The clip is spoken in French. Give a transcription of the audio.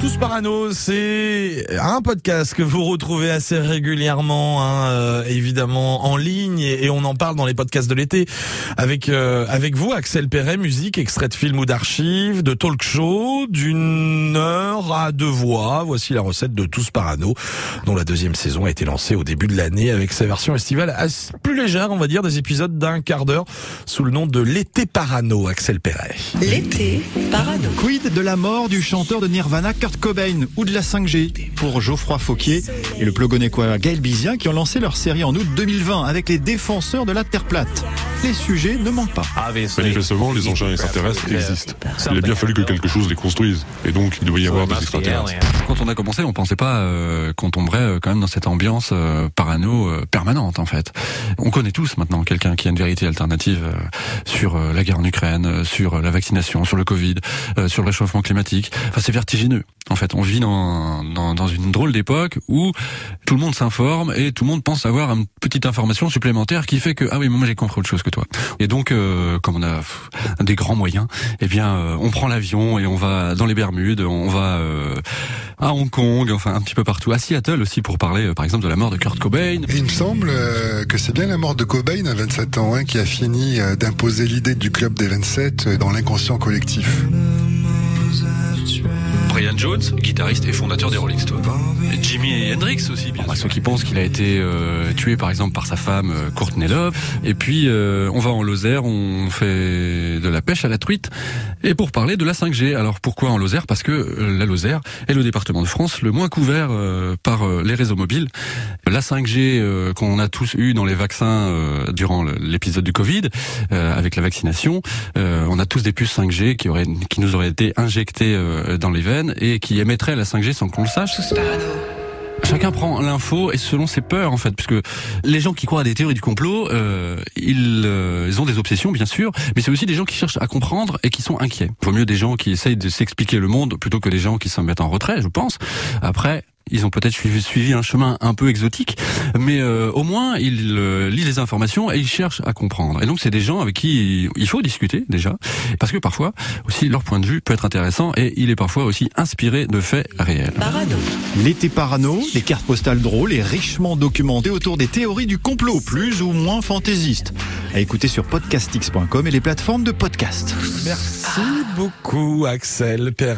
Tous Parano, c'est un podcast que vous retrouvez assez régulièrement, hein, euh, évidemment en ligne, et, on en parle dans les podcasts de l'été avec euh, avec vous, Axel Perret, musique, extrait de film ou d'archives, de talk show, d'une heure à deux voix. Voici la recette de Tous Parano, dont la deuxième saison a été lancée au début de l'année avec sa version estivale assez- plus légère, on va dire, des épisodes d'un quart d'heure sous le nom de l'été Parano, Axel Perret. L'été parano. Quid de la mort du chanteur de Nirvana Kurt Cobain ou de la 5G pour Geoffroy Fauquier et le plogonécois Gaël Bizien qui ont lancé leur série en août 2020 avec les défenseurs de la Terre plate. Les sujets ne manquent pas. Manifestement, les engins extraterrestres existent. Il a bien fallu que quelque chose les construise. Et donc, il doit y avoir des extraterrestres. Quand on a commencé, on pensait pas euh, qu'on tomberait euh, quand même dans cette ambiance euh, parano euh, permanente en fait. On connaît tous maintenant quelqu'un qui a une vérité alternative euh, sur euh, la guerre en Ukraine, euh, sur euh, la vaccination, sur le Covid, euh, sur le réchauffement climatique. Enfin, c'est vertigineux. En fait, on vit dans, dans, dans une drôle d'époque où tout le monde s'informe et tout le monde pense avoir une petite information supplémentaire qui fait que ah oui, mais moi j'ai compris autre chose que toi. Et donc, euh, comme on a des grands moyens, eh bien, euh, on prend l'avion et on va dans les Bermudes, on va euh, à Hong Kong, enfin un petit peu partout, à Seattle aussi pour parler, euh, par exemple, de la mort de Kurt Cobain. Et il me semble euh, que c'est bien la mort de Cobain à 27 ans hein, qui a fini euh, d'imposer l'idée du club des 27 euh, dans l'inconscient collectif. Brian Jones, guitariste et fondateur des Rolling Stones. Et Jimi Hendrix aussi, bien sûr. Ceux qui pensent qu'il a été euh, tué par exemple par sa femme euh, Courtney Love. Et puis euh, on va en Lozère, on fait de la pêche à la truite. Et pour parler de la 5G, alors pourquoi en Lozère? Parce que euh, la Lozère est le département de France le moins couvert euh, par les réseaux mobiles. La 5G euh, qu'on a tous eu dans les vaccins euh, durant l'épisode du Covid, euh, avec la vaccination, euh, on a tous des puces 5G qui, auraient, qui nous auraient été injectées euh, dans les veines et qui émettraient la 5G sans qu'on le sache. Tous. Chacun prend l'info et selon ses peurs en fait, puisque les gens qui croient à des théories du complot, euh, ils, euh, ils ont des obsessions bien sûr, mais c'est aussi des gens qui cherchent à comprendre et qui sont inquiets. Vaut mieux des gens qui essayent de s'expliquer le monde plutôt que des gens qui s'en mettent en retrait, je pense. Après. Ils ont peut-être suivi, suivi un chemin un peu exotique, mais euh, au moins ils euh, lisent les informations et ils cherchent à comprendre. Et donc c'est des gens avec qui il faut discuter déjà, parce que parfois aussi leur point de vue peut être intéressant et il est parfois aussi inspiré de faits réels. Parano. L'été parano, des cartes postales drôles et richement documentées autour des théories du complot, plus ou moins fantaisistes. À écouter sur podcastx.com et les plateformes de podcast. Merci beaucoup, Axel Perret.